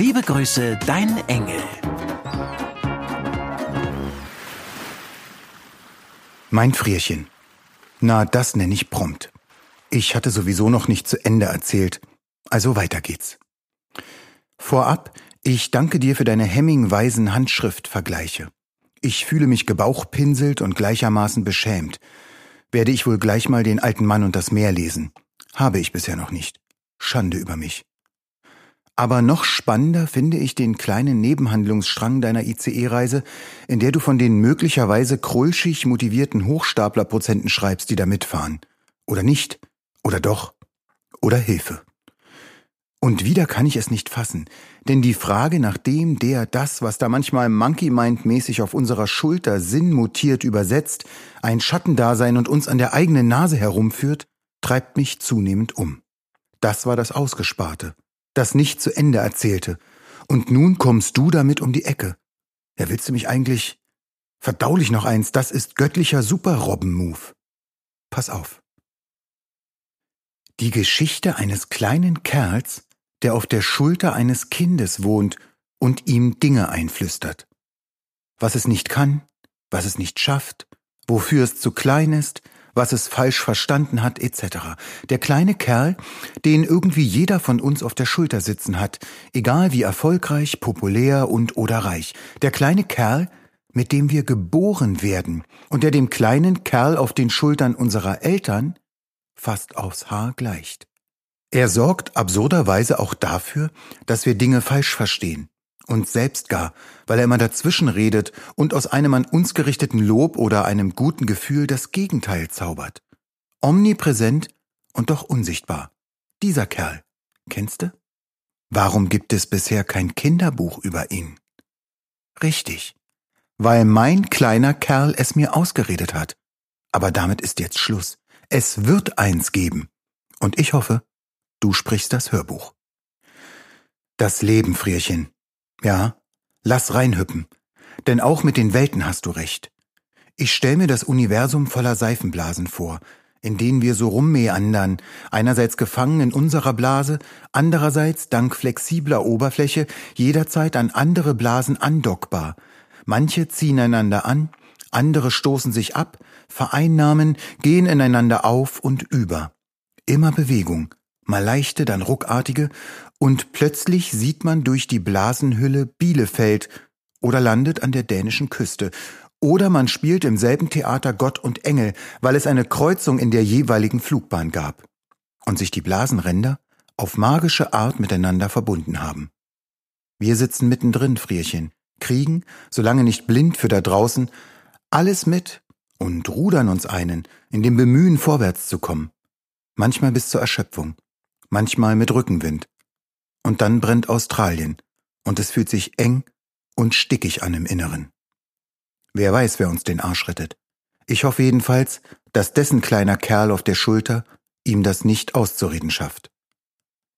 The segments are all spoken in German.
Liebe Grüße, dein Engel. Mein Frierchen. Na, das nenne ich prompt. Ich hatte sowieso noch nicht zu Ende erzählt, also weiter geht's. Vorab, ich danke dir für deine Hemming-weisen Handschriftvergleiche. Ich fühle mich gebauchpinselt und gleichermaßen beschämt. Werde ich wohl gleich mal den alten Mann und das Meer lesen. Habe ich bisher noch nicht. Schande über mich. Aber noch spannender finde ich den kleinen Nebenhandlungsstrang deiner ICE-Reise, in der du von den möglicherweise krulschig motivierten Hochstaplerprozenten schreibst, die da mitfahren. Oder nicht. Oder doch. Oder Hilfe. Und wieder kann ich es nicht fassen, denn die Frage nach dem, der das, was da manchmal Monkey Mind mäßig auf unserer Schulter sinnmutiert übersetzt, ein Schattendasein und uns an der eigenen Nase herumführt, treibt mich zunehmend um. Das war das Ausgesparte, das nicht zu Ende erzählte. Und nun kommst du damit um die Ecke. Ja, willst du mich eigentlich? Verdaulich noch eins, das ist göttlicher Super-Robben-Move. Pass auf. Die Geschichte eines kleinen Kerls, der auf der Schulter eines Kindes wohnt und ihm Dinge einflüstert. Was es nicht kann, was es nicht schafft, wofür es zu klein ist, was es falsch verstanden hat, etc. Der kleine Kerl, den irgendwie jeder von uns auf der Schulter sitzen hat, egal wie erfolgreich, populär und oder reich. Der kleine Kerl, mit dem wir geboren werden und der dem kleinen Kerl auf den Schultern unserer Eltern fast aufs Haar gleicht. Er sorgt absurderweise auch dafür, dass wir Dinge falsch verstehen. Und selbst gar, weil er immer dazwischen redet und aus einem an uns gerichteten Lob oder einem guten Gefühl das Gegenteil zaubert. Omnipräsent und doch unsichtbar. Dieser Kerl. Kennst du? Warum gibt es bisher kein Kinderbuch über ihn? Richtig. Weil mein kleiner Kerl es mir ausgeredet hat. Aber damit ist jetzt Schluss. Es wird eins geben. Und ich hoffe, Du sprichst das Hörbuch. Das Leben, Frierchen. Ja, lass reinhüppen. Denn auch mit den Welten hast du recht. Ich stell mir das Universum voller Seifenblasen vor, in denen wir so rummeandern, einerseits gefangen in unserer Blase, andererseits dank flexibler Oberfläche jederzeit an andere Blasen andockbar. Manche ziehen einander an, andere stoßen sich ab, vereinnahmen, gehen ineinander auf und über. Immer Bewegung, mal leichte, dann ruckartige, und plötzlich sieht man durch die Blasenhülle Bielefeld oder landet an der dänischen Küste. Oder man spielt im selben Theater Gott und Engel, weil es eine Kreuzung in der jeweiligen Flugbahn gab und sich die Blasenränder auf magische Art miteinander verbunden haben. Wir sitzen mittendrin, Frierchen, kriegen, solange nicht blind für da draußen, alles mit und rudern uns einen, in dem Bemühen vorwärts zu kommen. Manchmal bis zur Erschöpfung manchmal mit Rückenwind. Und dann brennt Australien, und es fühlt sich eng und stickig an im Inneren. Wer weiß, wer uns den Arsch rettet. Ich hoffe jedenfalls, dass dessen kleiner Kerl auf der Schulter ihm das nicht auszureden schafft.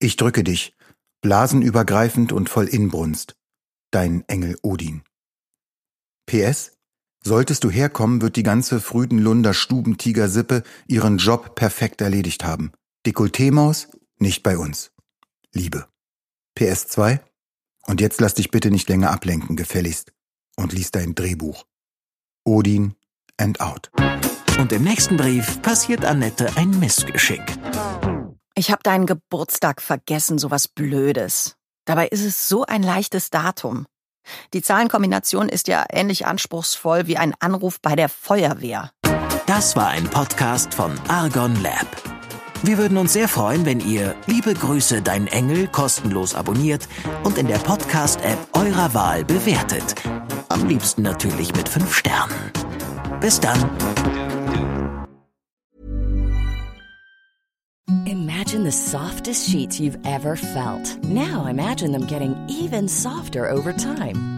Ich drücke dich, blasenübergreifend und voll Inbrunst, dein Engel Odin. PS, solltest du herkommen, wird die ganze Früdenlunder Stubentiger-Sippe ihren Job perfekt erledigt haben. Dekolleté-Maus, nicht bei uns. Liebe. PS2. Und jetzt lass dich bitte nicht länger ablenken, gefälligst. Und lies dein Drehbuch. Odin and out. Und im nächsten Brief passiert Annette ein Missgeschick. Ich habe deinen Geburtstag vergessen, sowas Blödes. Dabei ist es so ein leichtes Datum. Die Zahlenkombination ist ja ähnlich anspruchsvoll wie ein Anruf bei der Feuerwehr. Das war ein Podcast von Argon Lab. Wir würden uns sehr freuen, wenn ihr Liebe Grüße, dein Engel kostenlos abonniert und in der Podcast-App eurer Wahl bewertet. Am liebsten natürlich mit 5 Sternen. Bis dann. Imagine the softest sheets you've ever felt. Now imagine them getting even softer over time.